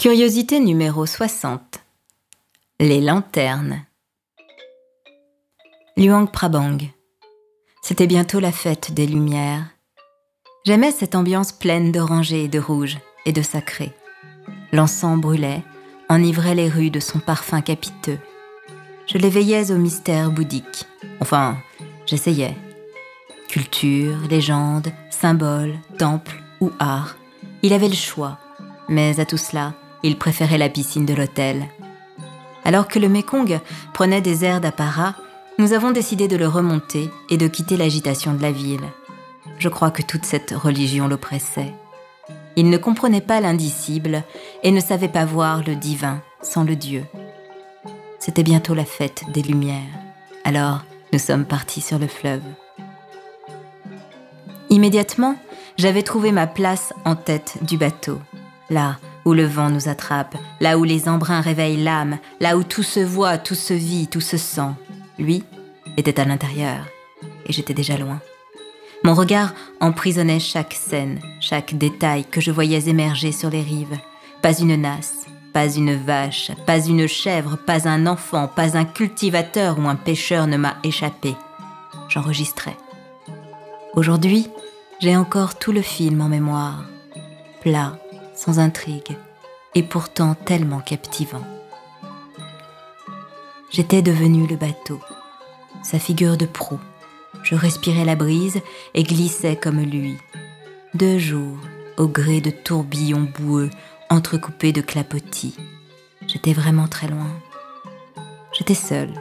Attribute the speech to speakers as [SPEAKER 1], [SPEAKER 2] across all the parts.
[SPEAKER 1] Curiosité numéro 60. Les lanternes. Luang Prabang. C'était bientôt la fête des Lumières. J'aimais cette ambiance pleine d'oranger et de rouge et de sacré. L'encens brûlait, enivrait les rues de son parfum capiteux. Je l'éveillais au mystère bouddhique. Enfin, j'essayais. Culture, légende, symboles, temple ou art. Il avait le choix, mais à tout cela, il préférait la piscine de l'hôtel. Alors que le Mekong prenait des airs d'apparat, nous avons décidé de le remonter et de quitter l'agitation de la ville. Je crois que toute cette religion l'oppressait. Il ne comprenait pas l'indicible et ne savait pas voir le divin sans le Dieu. C'était bientôt la fête des Lumières. Alors, nous sommes partis sur le fleuve. Immédiatement, j'avais trouvé ma place en tête du bateau, là où le vent nous attrape, là où les embruns réveillent l'âme, là où tout se voit, tout se vit, tout se sent. Lui était à l'intérieur, et j'étais déjà loin. Mon regard emprisonnait chaque scène, chaque détail que je voyais émerger sur les rives. Pas une nasse, pas une vache, pas une chèvre, pas un enfant, pas un cultivateur ou un pêcheur ne m'a échappé. J'enregistrais. Aujourd'hui, j'ai encore tout le film en mémoire, plat, sans intrigue, et pourtant tellement captivant. J'étais devenu le bateau, sa figure de proue. Je respirais la brise et glissais comme lui. Deux jours, au gré de tourbillons boueux entrecoupés de clapotis. J'étais vraiment très loin. J'étais seule.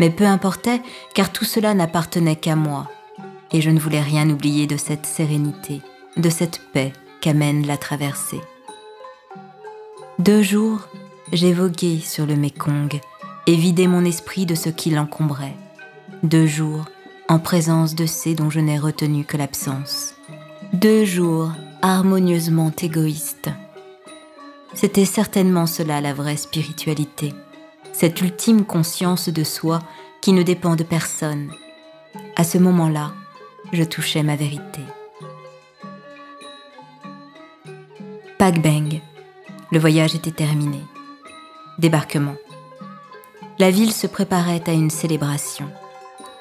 [SPEAKER 1] Mais peu importait, car tout cela n'appartenait qu'à moi. Et je ne voulais rien oublier de cette sérénité, de cette paix qu'amène la traversée. Deux jours, j'ai vogué sur le Mékong et vidé mon esprit de ce qui l'encombrait. Deux jours, en présence de ces dont je n'ai retenu que l'absence. Deux jours harmonieusement égoïstes. C'était certainement cela la vraie spiritualité, cette ultime conscience de soi qui ne dépend de personne. À ce moment-là, je touchais ma vérité. Pagbeng. Le voyage était terminé. Débarquement. La ville se préparait à une célébration.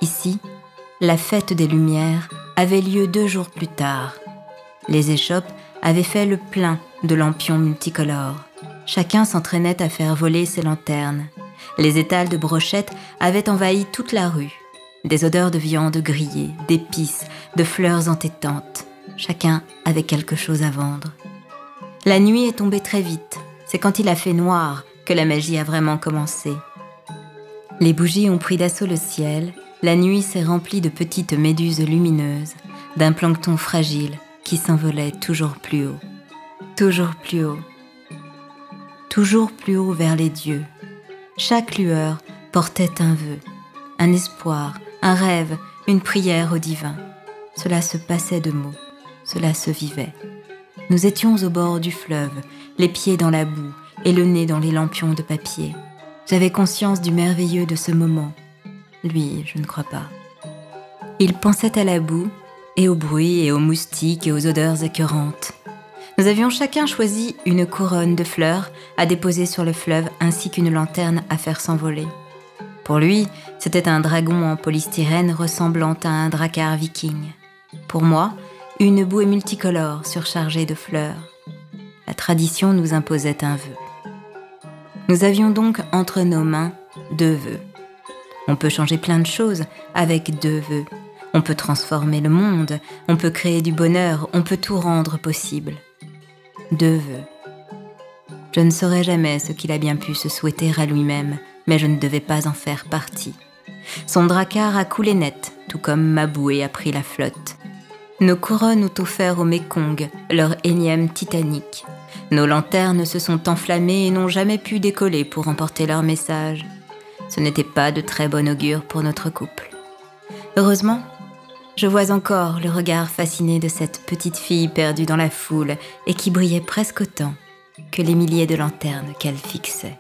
[SPEAKER 1] Ici, la fête des Lumières avait lieu deux jours plus tard. Les échoppes avaient fait le plein de lampions multicolores. Chacun s'entraînait à faire voler ses lanternes. Les étals de brochettes avaient envahi toute la rue. Des odeurs de viande grillée, d'épices, de fleurs entêtantes. Chacun avait quelque chose à vendre. La nuit est tombée très vite. C'est quand il a fait noir que la magie a vraiment commencé. Les bougies ont pris d'assaut le ciel. La nuit s'est remplie de petites méduses lumineuses, d'un plancton fragile qui s'envolait toujours plus haut. Toujours plus haut. Toujours plus haut vers les dieux. Chaque lueur portait un vœu, un espoir, un rêve, une prière au divin. Cela se passait de mots, cela se vivait. Nous étions au bord du fleuve, les pieds dans la boue et le nez dans les lampions de papier. J'avais conscience du merveilleux de ce moment. Lui, je ne crois pas. Il pensait à la boue, et au bruit, et aux moustiques, et aux odeurs écœurantes. Nous avions chacun choisi une couronne de fleurs à déposer sur le fleuve ainsi qu'une lanterne à faire s'envoler. Pour lui, c'était un dragon en polystyrène ressemblant à un dracar viking. Pour moi, une bouée multicolore surchargée de fleurs. La tradition nous imposait un vœu. Nous avions donc entre nos mains deux vœux. On peut changer plein de choses avec deux vœux. On peut transformer le monde, on peut créer du bonheur, on peut tout rendre possible. Deux vœux. Je ne saurais jamais ce qu'il a bien pu se souhaiter à lui-même, mais je ne devais pas en faire partie. Son dracar a coulé net, tout comme ma bouée a pris la flotte. Nos couronnes ont offert au Mekong leur énième Titanic. Nos lanternes se sont enflammées et n'ont jamais pu décoller pour emporter leur message. Ce n'était pas de très bon augure pour notre couple. Heureusement, je vois encore le regard fasciné de cette petite fille perdue dans la foule et qui brillait presque autant que les milliers de lanternes qu'elle fixait.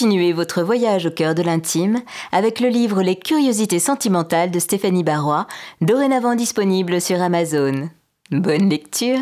[SPEAKER 1] Continuez votre voyage au cœur de l'intime avec le livre Les curiosités sentimentales de Stéphanie Barrois, dorénavant disponible sur Amazon. Bonne lecture